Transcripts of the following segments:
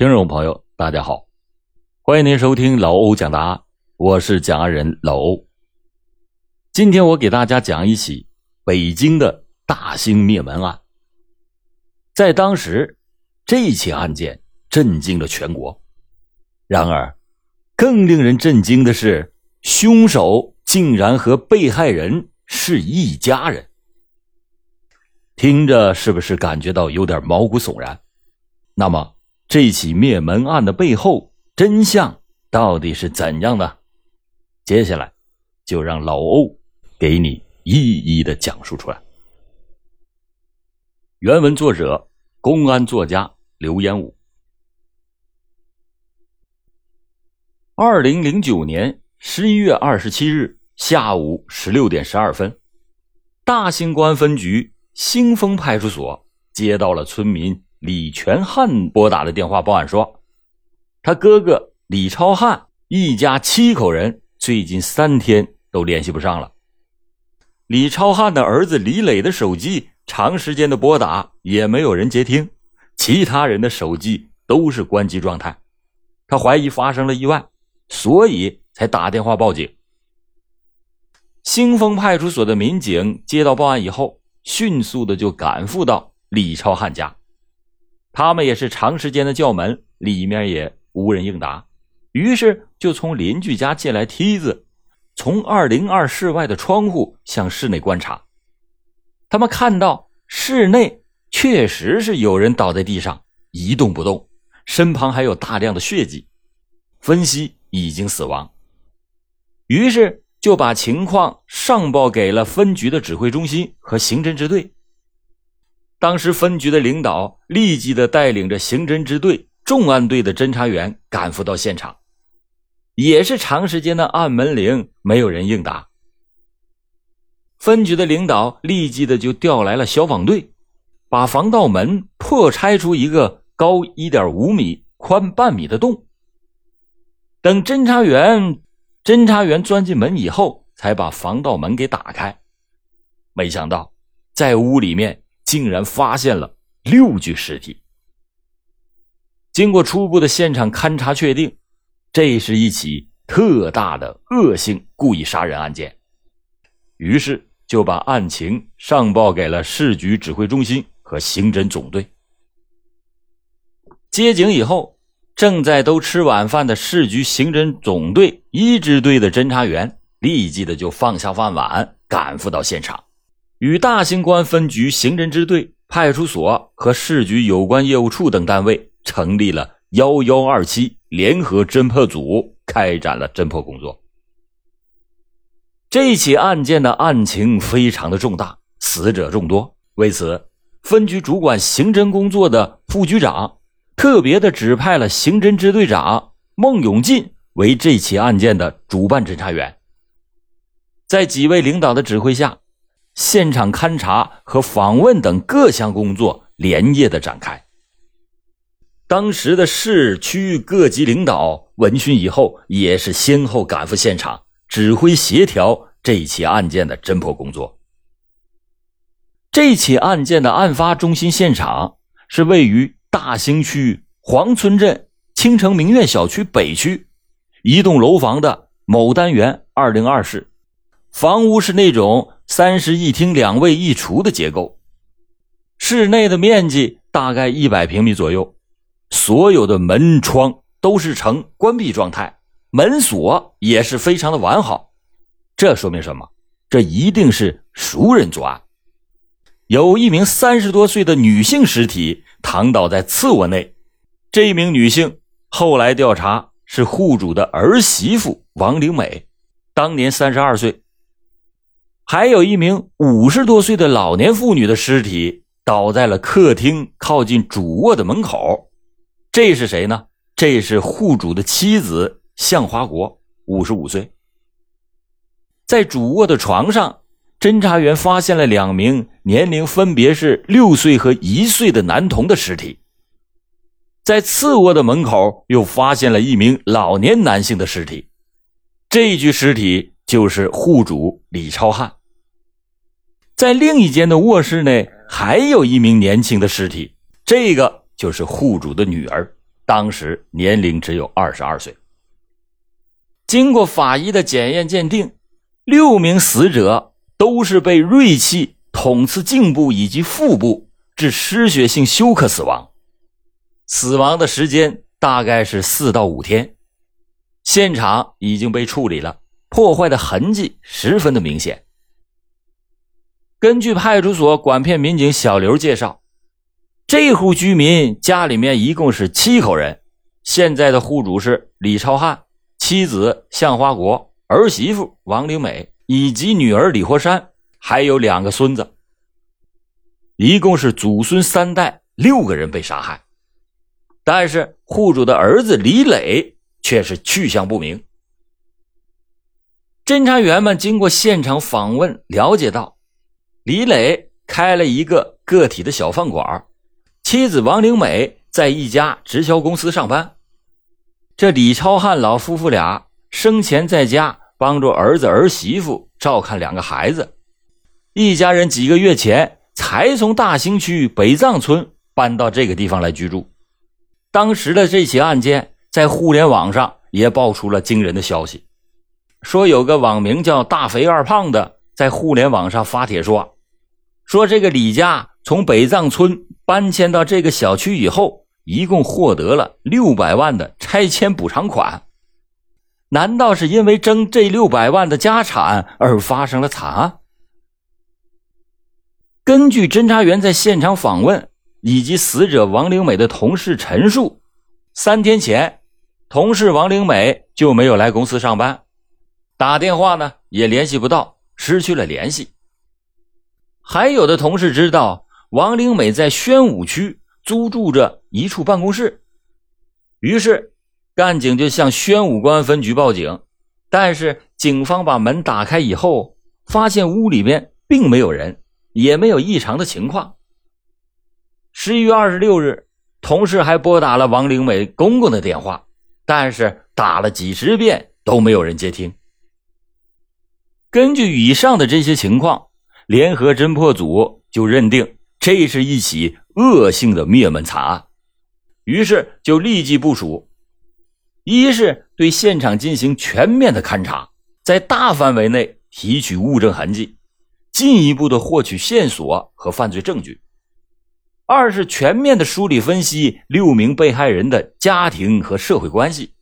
听众朋友，大家好，欢迎您收听老欧讲答案，我是讲案人老欧。今天我给大家讲一起北京的大兴灭门案。在当时，这起案件震惊了全国。然而，更令人震惊的是，凶手竟然和被害人是一家人。听着，是不是感觉到有点毛骨悚然？那么。这起灭门案的背后真相到底是怎样的？接下来就让老欧给你一一的讲述出来。原文作者：公安作家刘延武。二零零九年十一月二十七日下午十六点十二分，大兴公安分局兴丰派出所接到了村民。李全汉拨打的电话报案说，他哥哥李超汉一家七口人最近三天都联系不上了。李超汉的儿子李磊的手机长时间的拨打也没有人接听，其他人的手机都是关机状态。他怀疑发生了意外，所以才打电话报警。兴丰派出所的民警接到报案以后，迅速的就赶赴到李超汉家。他们也是长时间的叫门，里面也无人应答，于是就从邻居家借来梯子，从二零二室外的窗户向室内观察。他们看到室内确实是有人倒在地上一动不动，身旁还有大量的血迹，分析已经死亡。于是就把情况上报给了分局的指挥中心和刑侦支队。当时分局的领导立即的带领着刑侦支队、重案队的侦查员赶赴到现场，也是长时间的按门铃，没有人应答。分局的领导立即的就调来了消防队，把防盗门破拆出一个高一点五米、宽半米的洞。等侦查员侦查员钻进门以后，才把防盗门给打开。没想到，在屋里面。竟然发现了六具尸体。经过初步的现场勘查，确定这是一起特大的恶性故意杀人案件，于是就把案情上报给了市局指挥中心和刑侦总队。接警以后，正在都吃晚饭的市局刑侦总队一支队的侦查员立即的就放下饭碗，赶赴到现场。与大兴公安分局刑侦支队、派出所和市局有关业务处等单位成立了幺幺二七联合侦破组，开展了侦破工作。这起案件的案情非常的重大，死者众多。为此，分局主管刑侦工作的副局长特别的指派了刑侦支队长孟永进为这起案件的主办侦查员。在几位领导的指挥下。现场勘查和访问等各项工作连夜的展开。当时的市区各级领导闻讯以后，也是先后赶赴现场，指挥协调这起案件的侦破工作。这起案件的案发中心现场是位于大兴区黄村镇青城名苑小区北区一栋楼房的某单元二零二室，房屋是那种。三室一厅两卫一厨的结构，室内的面积大概一百平米左右，所有的门窗都是呈关闭状态，门锁也是非常的完好。这说明什么？这一定是熟人作案。有一名三十多岁的女性尸体躺倒在次卧内，这名女性后来调查是户主的儿媳妇王玲美，当年三十二岁。还有一名五十多岁的老年妇女的尸体倒在了客厅靠近主卧的门口，这是谁呢？这是户主的妻子向华国，五十五岁。在主卧的床上，侦查员发现了两名年龄分别是六岁和一岁的男童的尸体。在次卧的门口又发现了一名老年男性的尸体，这具尸体就是户主李超汉。在另一间的卧室内，还有一名年轻的尸体，这个就是户主的女儿，当时年龄只有二十二岁。经过法医的检验鉴定，六名死者都是被锐器捅刺颈部以及腹部，致失血性休克死亡。死亡的时间大概是四到五天。现场已经被处理了，破坏的痕迹十分的明显。根据派出所管片民警小刘介绍，这户居民家里面一共是七口人，现在的户主是李超汉。妻子向花国、儿媳妇王灵美以及女儿李活山，还有两个孙子，一共是祖孙三代六个人被杀害。但是户主的儿子李磊却是去向不明。侦查员们经过现场访问了解到，李磊开了一个个体的小饭馆，妻子王玲美在一家直销公司上班。这李超汉老夫妇俩生前在家帮助儿子儿媳妇照看两个孩子，一家人几个月前才从大兴区北藏村搬到这个地方来居住。当时的这起案件在互联网上也爆出了惊人的消息，说有个网名叫“大肥二胖”的在互联网上发帖说，说这个李家从北藏村搬迁到这个小区以后。一共获得了六百万的拆迁补偿款，难道是因为争这六百万的家产而发生了惨案？根据侦查员在现场访问以及死者王灵美的同事陈述，三天前，同事王灵美就没有来公司上班，打电话呢也联系不到，失去了联系。还有的同事知道王灵美在宣武区。租住着一处办公室，于是干警就向宣武公安分局报警。但是警方把门打开以后，发现屋里面并没有人，也没有异常的情况。十一月二十六日，同事还拨打了王灵美公公的电话，但是打了几十遍都没有人接听。根据以上的这些情况，联合侦破组就认定这是一起。恶性的灭门惨案，于是就立即部署：一是对现场进行全面的勘查，在大范围内提取物证痕迹，进一步的获取线索和犯罪证据；二是全面的梳理分析六名被害人的家庭和社会关系，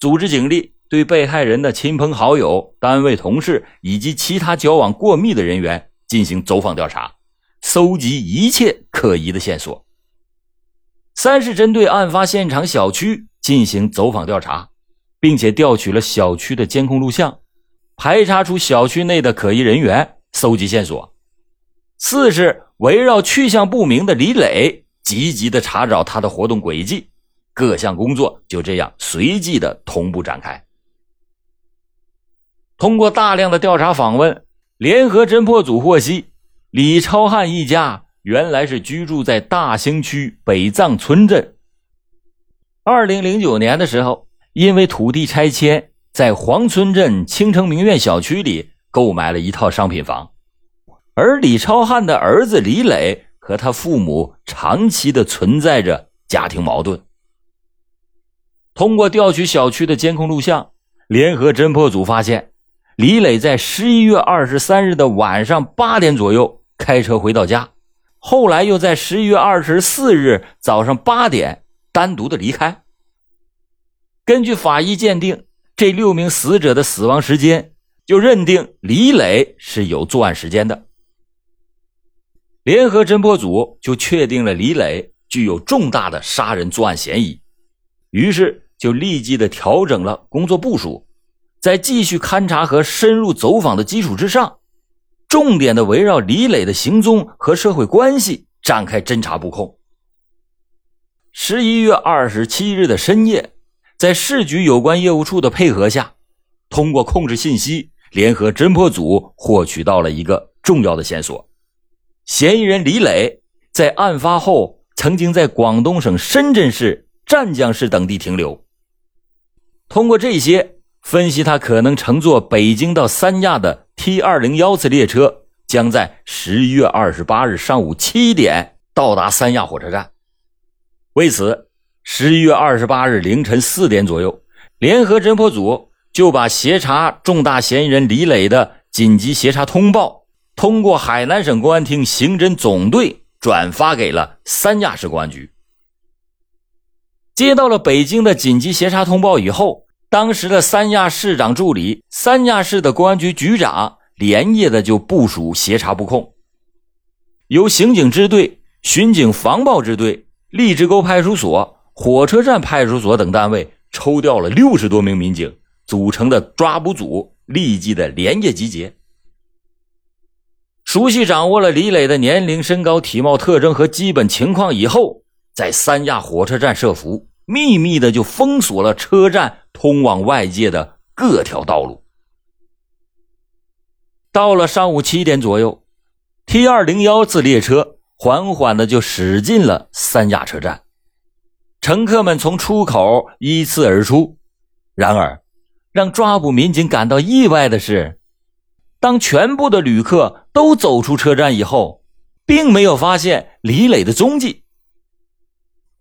组织警力对被害人的亲朋好友、单位同事以及其他交往过密的人员进行走访调查。搜集一切可疑的线索。三是针对案发现场小区进行走访调查，并且调取了小区的监控录像，排查出小区内的可疑人员，搜集线索。四是围绕去向不明的李磊，积极的查找他的活动轨迹。各项工作就这样随即的同步展开。通过大量的调查访问，联合侦破组获悉。李超汉一家原来是居住在大兴区北藏村镇。二零零九年的时候，因为土地拆迁，在黄村镇青城名苑小区里购买了一套商品房。而李超汉的儿子李磊和他父母长期的存在着家庭矛盾。通过调取小区的监控录像，联合侦破组发现，李磊在十一月二十三日的晚上八点左右。开车回到家，后来又在十一月二十四日早上八点单独的离开。根据法医鉴定，这六名死者的死亡时间就认定李磊是有作案时间的。联合侦破组就确定了李磊具有重大的杀人作案嫌疑，于是就立即的调整了工作部署，在继续勘查和深入走访的基础之上。重点的围绕李磊的行踪和社会关系展开侦查布控。十一月二十七日的深夜，在市局有关业务处的配合下，通过控制信息，联合侦破组获取到了一个重要的线索：嫌疑人李磊在案发后曾经在广东省深圳市、湛江市等地停留。通过这些分析，他可能乘坐北京到三亚的。T 二零幺次列车将在十一月二十八日上午七点到达三亚火车站。为此，十一月二十八日凌晨四点左右，联合侦破组就把协查重大嫌疑人李磊的紧急协查通报，通过海南省公安厅刑侦总队转发给了三亚市公安局。接到了北京的紧急协查通报以后，当时的三亚市长助理、三亚市的公安局局长连夜的就部署协查布控，由刑警支队、巡警防暴支队、荔枝沟派出所、火车站派出所等单位抽调了六十多名民警组成的抓捕组，立即的连夜集结。熟悉掌握了李磊的年龄、身高、体貌特征和基本情况以后。在三亚火车站设伏，秘密的就封锁了车站通往外界的各条道路。到了上午七点左右，T 二零幺次列车缓缓的就驶进了三亚车站，乘客们从出口依次而出。然而，让抓捕民警感到意外的是，当全部的旅客都走出车站以后，并没有发现李磊的踪迹。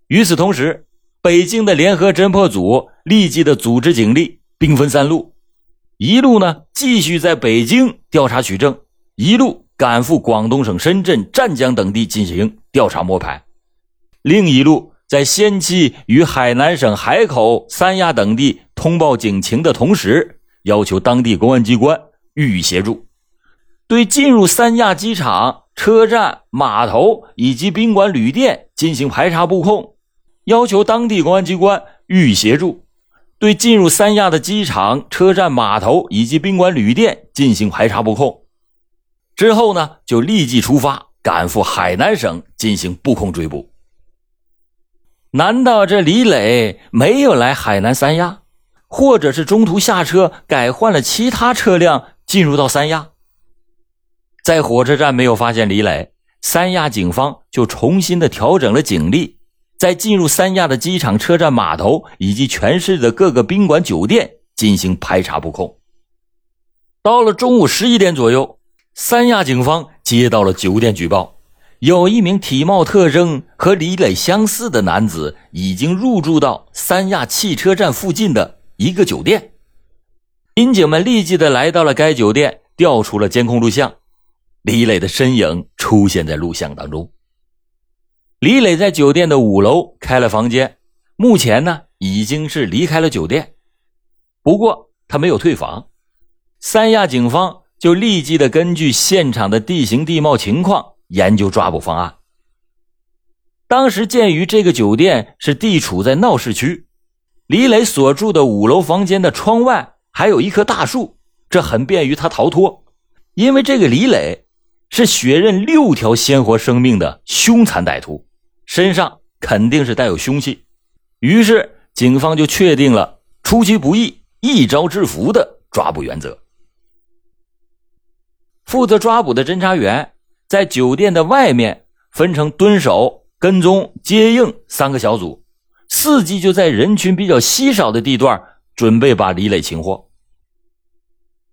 与此同时，北京的联合侦破组立即的组织警力，兵分三路：一路呢继续在北京调查取证，一路赶赴广东省深圳、湛江等地进行调查摸排；另一路在先期与海南省海口、三亚等地通报警情的同时，要求当地公安机关予以协助，对进入三亚机场、车站、码头以及宾馆、旅店进行排查布控。要求当地公安机关予以协助，对进入三亚的机场、车站、码头以及宾馆、旅店进行排查布控。之后呢，就立即出发赶赴海南省进行布控追捕。难道这李磊没有来海南三亚，或者是中途下车改换了其他车辆进入到三亚？在火车站没有发现李磊，三亚警方就重新的调整了警力。在进入三亚的机场、车站、码头以及全市的各个宾馆、酒店进行排查布控。到了中午十一点左右，三亚警方接到了酒店举报，有一名体貌特征和李磊相似的男子已经入住到三亚汽车站附近的一个酒店。民警们立即的来到了该酒店，调出了监控录像，李磊的身影出现在录像当中。李磊在酒店的五楼开了房间，目前呢已经是离开了酒店，不过他没有退房。三亚警方就立即的根据现场的地形地貌情况研究抓捕方案。当时鉴于这个酒店是地处在闹市区，李磊所住的五楼房间的窗外还有一棵大树，这很便于他逃脱。因为这个李磊是血刃六条鲜活生命的凶残歹徒。身上肯定是带有凶器，于是警方就确定了出其不意、一招制服的抓捕原则。负责抓捕的侦查员在酒店的外面分成蹲守、跟踪、接应三个小组，伺机就在人群比较稀少的地段准备把李磊擒获。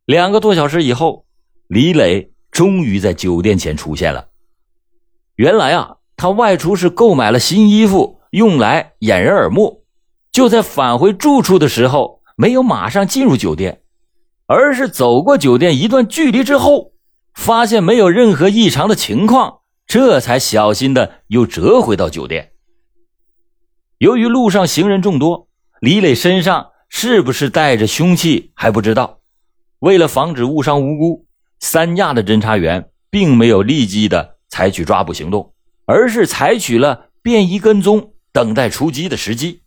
两个多小时以后，李磊终于在酒店前出现了。原来啊。他外出是购买了新衣服，用来掩人耳目。就在返回住处的时候，没有马上进入酒店，而是走过酒店一段距离之后，发现没有任何异常的情况，这才小心的又折回到酒店。由于路上行人众多，李磊身上是不是带着凶器还不知道。为了防止误伤无辜，三亚的侦查员并没有立即的采取抓捕行动。而是采取了便衣跟踪、等待出击的时机。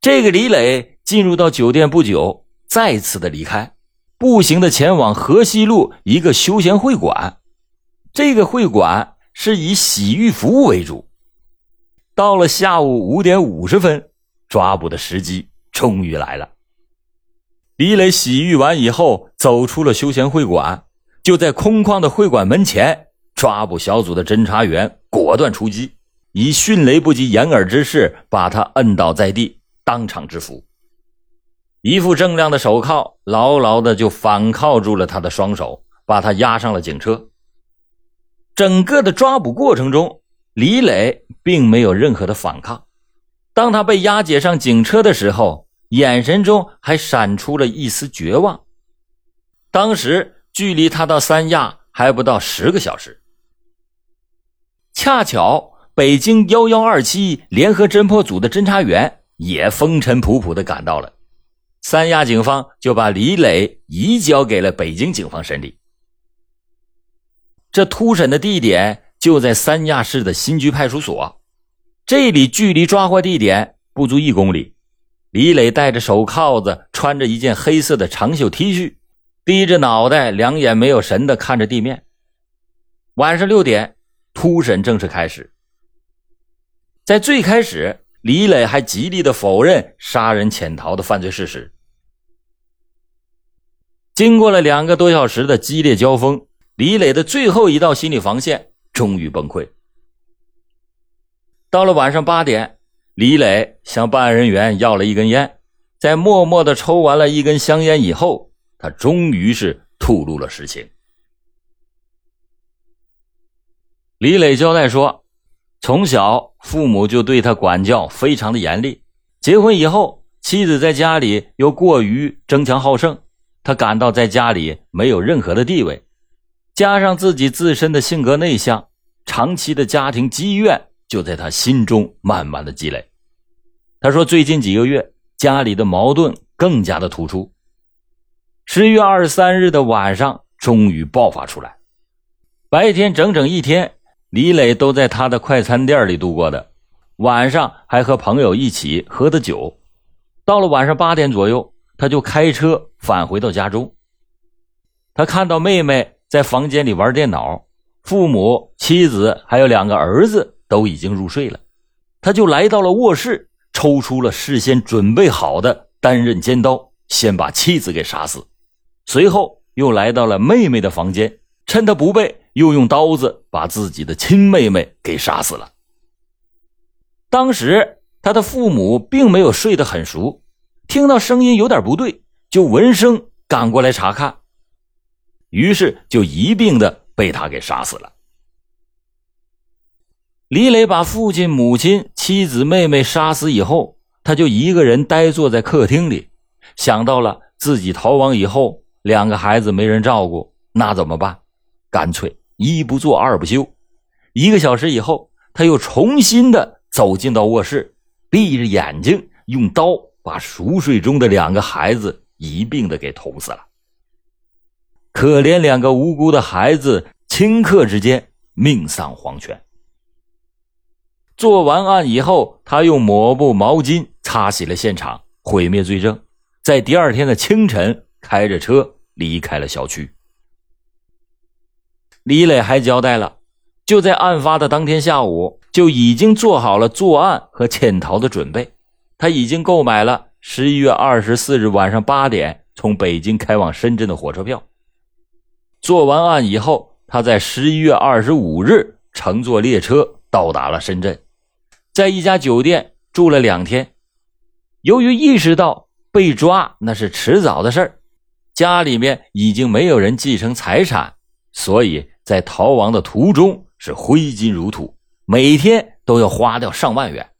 这个李磊进入到酒店不久，再次的离开，步行的前往河西路一个休闲会馆。这个会馆是以洗浴服务为主。到了下午五点五十分，抓捕的时机终于来了。李磊洗浴完以后，走出了休闲会馆，就在空旷的会馆门前。抓捕小组的侦查员果断出击，以迅雷不及掩耳之势把他摁倒在地，当场制服。一副锃亮的手铐牢牢的就反铐住了他的双手，把他押上了警车。整个的抓捕过程中，李磊并没有任何的反抗，当他被押解上警车的时候，眼神中还闪出了一丝绝望。当时距离他到三亚还不到十个小时，恰巧北京幺幺二七联合侦破组的侦查员也风尘仆仆的赶到了，三亚警方就把李磊移交给了北京警方审理。这突审的地点就在三亚市的新居派出所，这里距离抓获地点不足一公里。李磊戴着手铐子，穿着一件黑色的长袖 T 恤，低着脑袋，两眼没有神的看着地面。晚上六点，突审正式开始。在最开始，李磊还极力的否认杀人潜逃的犯罪事实。经过了两个多小时的激烈交锋。李磊的最后一道心理防线终于崩溃。到了晚上八点，李磊向办案人员要了一根烟，在默默的抽完了一根香烟以后，他终于是吐露了实情。李磊交代说，从小父母就对他管教非常的严厉，结婚以后，妻子在家里又过于争强好胜，他感到在家里没有任何的地位。加上自己自身的性格内向，长期的家庭积怨就在他心中慢慢的积累。他说：“最近几个月，家里的矛盾更加的突出。十一月二十三日的晚上，终于爆发出来。白天整整一天，李磊都在他的快餐店里度过的，晚上还和朋友一起喝的酒。到了晚上八点左右，他就开车返回到家中。他看到妹妹。”在房间里玩电脑，父母、妻子还有两个儿子都已经入睡了，他就来到了卧室，抽出了事先准备好的单刃尖刀，先把妻子给杀死，随后又来到了妹妹的房间，趁她不备，又用刀子把自己的亲妹妹给杀死了。当时他的父母并没有睡得很熟，听到声音有点不对，就闻声赶过来查看。于是就一并的被他给杀死了。李磊把父亲、母亲、妻子、妹妹杀死以后，他就一个人呆坐在客厅里，想到了自己逃亡以后，两个孩子没人照顾，那怎么办？干脆一不做二不休。一个小时以后，他又重新的走进到卧室，闭着眼睛，用刀把熟睡中的两个孩子一并的给捅死了。可怜两个无辜的孩子，顷刻之间命丧黄泉。做完案以后，他用抹布、毛巾擦洗了现场，毁灭罪证。在第二天的清晨，开着车离开了小区。李磊还交代了，就在案发的当天下午，就已经做好了作案和潜逃的准备。他已经购买了十一月二十四日晚上八点从北京开往深圳的火车票。做完案以后，他在十一月二十五日乘坐列车到达了深圳，在一家酒店住了两天。由于意识到被抓那是迟早的事儿，家里面已经没有人继承财产，所以在逃亡的途中是挥金如土，每天都要花掉上万元。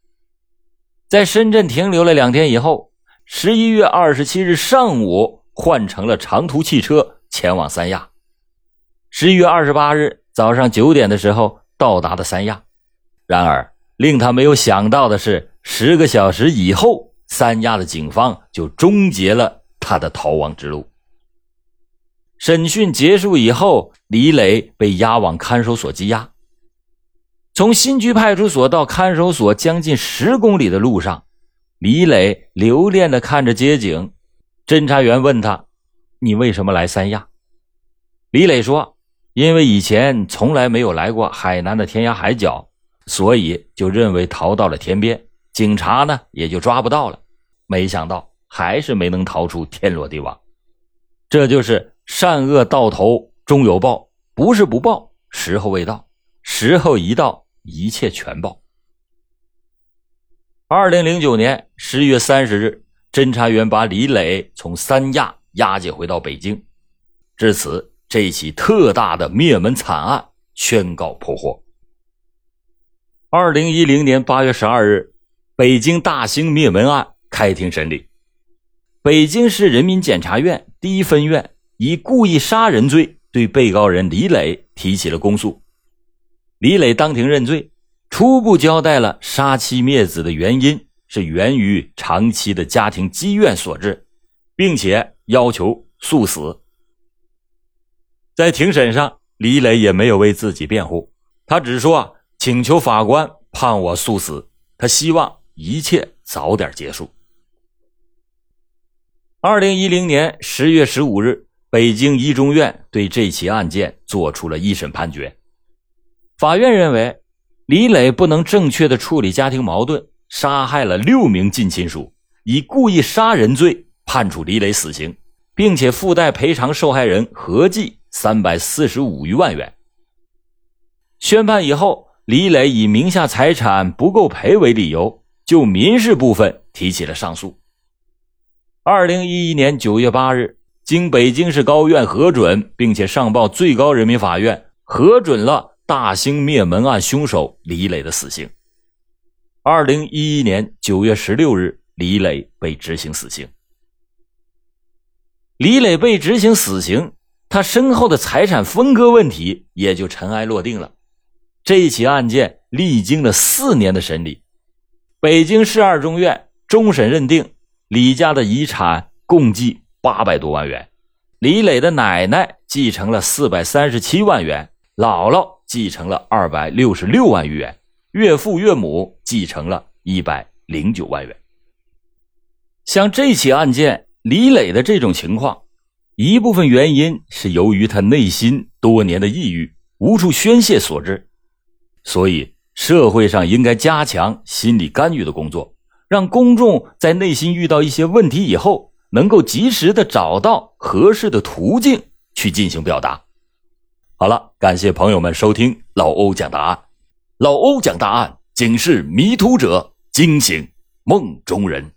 在深圳停留了两天以后，十一月二十七日上午换乘了长途汽车前往三亚。十一月二十八日早上九点的时候到达的三亚，然而令他没有想到的是，十个小时以后，三亚的警方就终结了他的逃亡之路。审讯结束以后，李磊被押往看守所羁押。从新居派出所到看守所将近十公里的路上，李磊留恋的看着街景。侦查员问他：“你为什么来三亚？”李磊说。因为以前从来没有来过海南的天涯海角，所以就认为逃到了天边，警察呢也就抓不到了。没想到还是没能逃出天罗地网。这就是善恶到头终有报，不是不报，时候未到，时候一到，一切全报。二零零九年十月三十日，侦查员把李磊从三亚押解回到北京，至此。这起特大的灭门惨案宣告破获。二零一零年八月十二日，北京大兴灭门案开庭审理。北京市人民检察院第一分院以故意杀人罪对被告人李磊提起了公诉。李磊当庭认罪，初步交代了杀妻灭子的原因是源于长期的家庭积怨所致，并且要求速死。在庭审上，李磊也没有为自己辩护，他只说请求法官判我速死，他希望一切早点结束。二零一零年十月十五日，北京一中院对这起案件作出了一审判决。法院认为，李磊不能正确的处理家庭矛盾，杀害了六名近亲属，以故意杀人罪判处李磊死刑，并且附带赔偿受害人合计三百四十五余万元。宣判以后，李磊以名下财产不够赔为理由，就民事部分提起了上诉。二零一一年九月八日，经北京市高院核准，并且上报最高人民法院核准了。大兴灭门案凶手李磊的死刑。二零一一年九月十六日，李磊被执行死刑。李磊被执行死刑，他身后的财产分割问题也就尘埃落定了。这起案件历经了四年的审理，北京市二中院终审认定，李家的遗产共计八百多万元，李磊的奶奶继承了四百三十七万元，姥姥。继承了二百六十六万余元，岳父岳母继承了一百零九万元。像这起案件，李磊的这种情况，一部分原因是由于他内心多年的抑郁无处宣泄所致，所以社会上应该加强心理干预的工作，让公众在内心遇到一些问题以后，能够及时的找到合适的途径去进行表达。好了，感谢朋友们收听老欧讲答案。老欧讲答案，警示迷途者，惊醒梦中人。